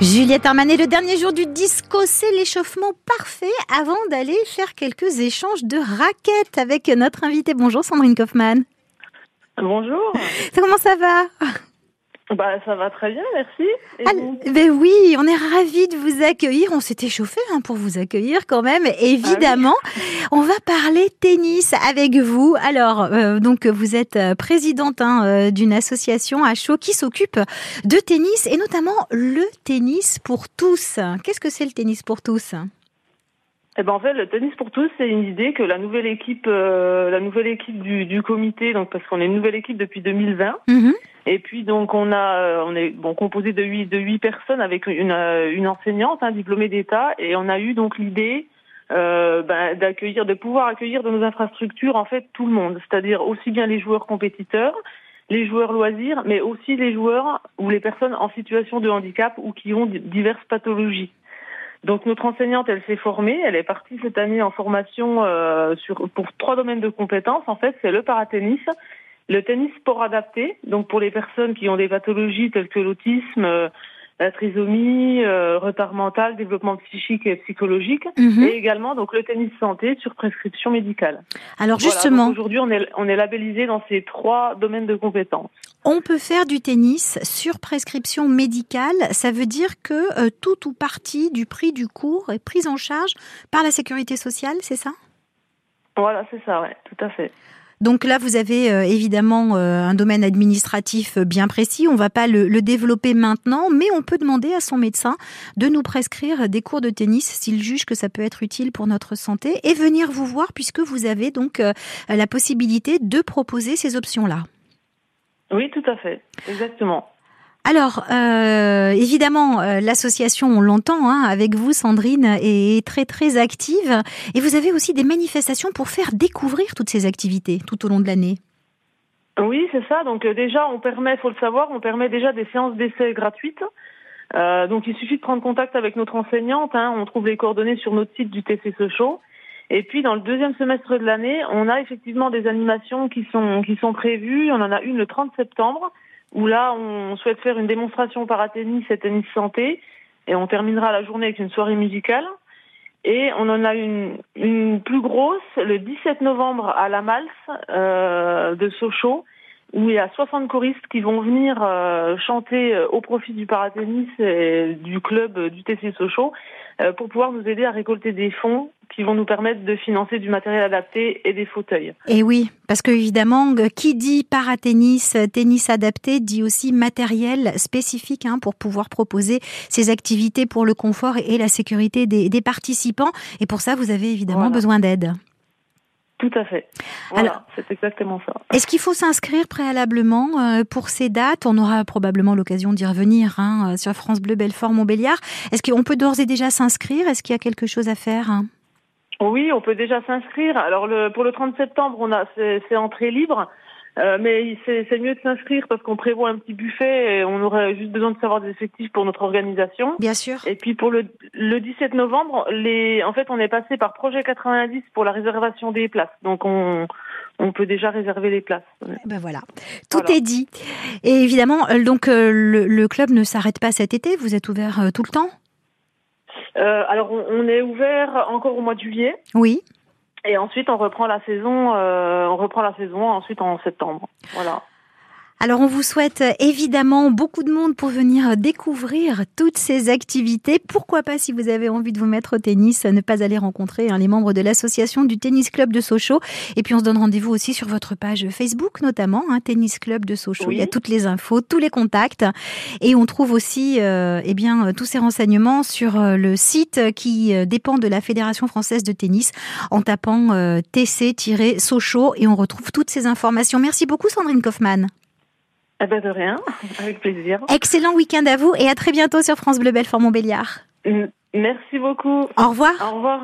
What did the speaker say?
Juliette Armanet, le dernier jour du disco, c'est l'échauffement parfait avant d'aller faire quelques échanges de raquettes avec notre invité. Bonjour Sandrine Kaufmann. Bonjour. Comment ça va? Bah, ça va très bien, merci. Ah, ben oui, on est ravis de vous accueillir. On s'est échauffé hein, pour vous accueillir quand même. Évidemment, Ah on va parler tennis avec vous. Alors, euh, donc vous êtes euh, présidente hein, euh, d'une association à chaud qui s'occupe de tennis et notamment le tennis pour tous. Qu'est-ce que c'est le tennis pour tous? Eh ben en fait, le tennis pour tous, c'est une idée que la nouvelle équipe, euh, la nouvelle équipe du, du comité, donc parce qu'on est une nouvelle équipe depuis 2020. Mhm. Et puis donc on a, euh, on est bon composé de huit de huit personnes avec une euh, une enseignante, un diplômée d'État, et on a eu donc l'idée euh, ben, d'accueillir, de pouvoir accueillir dans nos infrastructures en fait tout le monde, c'est-à-dire aussi bien les joueurs compétiteurs, les joueurs loisirs, mais aussi les joueurs ou les personnes en situation de handicap ou qui ont diverses pathologies. Donc notre enseignante, elle s'est formée, elle est partie cette année en formation euh, sur pour trois domaines de compétences. En fait, c'est le paratennis, le tennis sport adapté, donc pour les personnes qui ont des pathologies telles que l'autisme, euh, la trisomie, euh, retard mental, développement psychique et psychologique, Mhm. et également donc le tennis santé sur prescription médicale. Alors Voilà, justement, aujourd'hui on est on est labellisé dans ces trois domaines de compétences. On peut faire du tennis sur prescription médicale. Ça veut dire que euh, tout ou partie du prix du cours est prise en charge par la sécurité sociale, c'est ça? Voilà, c'est ça, ouais, tout à fait. Donc là, vous avez euh, évidemment euh, un domaine administratif bien précis. On ne va pas le, le développer maintenant, mais on peut demander à son médecin de nous prescrire des cours de tennis s'il juge que ça peut être utile pour notre santé et venir vous voir puisque vous avez donc la possibilité de proposer ces options-là. Oui, tout à fait, exactement. Alors, euh, évidemment, euh, l'association, on l'entend, hein, avec vous, Sandrine, est très très active. Et vous avez aussi des manifestations pour faire découvrir toutes ces activités tout au long de l'année. Oui, c'est ça. Donc euh, déjà, on permet, faut le savoir, on permet déjà des séances d'essai gratuites. Euh, donc il suffit de prendre contact avec notre enseignante. hein. on trouve les coordonnées sur notre site du TC Sochaux. Et puis dans le deuxième semestre de l'année, on a effectivement des animations qui sont qui sont prévues. On en a une le 30 septembre où là on souhaite faire une démonstration paratennis et tennis santé et on terminera la journée avec une soirée musicale. Et on en a une, une plus grosse le 17 novembre à la Malse euh, de Sochaux, où il y a 60 choristes qui vont venir euh, chanter euh, au profit du paratennis et du club euh, du TC Sochaux euh, pour pouvoir nous aider à récolter des fonds qui vont nous permettre de financer du matériel adapté et des fauteuils. Et oui, parce que évidemment, qui dit paratennis, tennis adapté, dit aussi matériel spécifique hein, pour pouvoir proposer ces activités pour le confort et la sécurité des, des participants. Et pour ça, vous avez évidemment Voilà. besoin d'aide. Tout à fait. Voilà, Alors- c'est exactement ça. Est-ce qu'il faut s'inscrire préalablement euh, pour ces dates? On aura probablement l'occasion d'y revenir hein, sur France Bleu Belfort Montbéliard. Est-ce qu'on peut d'ores et déjà s'inscrire? Est-ce qu'il y a quelque chose à faire hein? Oui, on peut déjà s'inscrire. Alors le, pour le 30 septembre, on a c'est c'est entrée libre, euh, mais c'est mieux de s'inscrire parce qu'on prévoit un petit buffet et on aurait juste besoin de savoir des effectifs pour notre organisation. Bien sûr. Et puis pour le, le 17 novembre, les, en fait, on est passé par projet 90 pour la réservation des places. Donc on, on peut déjà réserver les places. Ben voilà, tout Voilà. est dit. Et évidemment, euh, donc euh, le, le club ne s'arrête pas cet été. Vous êtes ouvert tout le temps? Euh, alors on, on est ouvert encore au mois de juillet Oui. et ensuite on reprend la saison, euh, on reprend la saison ensuite en septembre. Voilà. Alors on vous souhaite euh, évidemment beaucoup de monde pour venir découvrir toutes ces activités. Pourquoi pas si vous avez envie de vous mettre au tennis, ne pas aller rencontrer hein, les membres de l'association du Tennis Club de Sochaux. Et puis on se donne rendez-vous aussi sur votre page Facebook notamment, hein, Tennis Club de Sochaux. Oui. Il y a toutes les infos, tous les contacts. Et on trouve aussi euh, eh bien, euh, tous ces renseignements sur euh, le site qui euh, dépend de la Fédération française de tennis en tapant euh, TC-Sochaux et on retrouve toutes ces informations. Merci beaucoup Sandrine Kaufmann. Eh ben de rien, avec plaisir. Excellent week-end à vous et à très bientôt sur France Bleu Belfort Montbéliard. Merci beaucoup. Au revoir. Au revoir.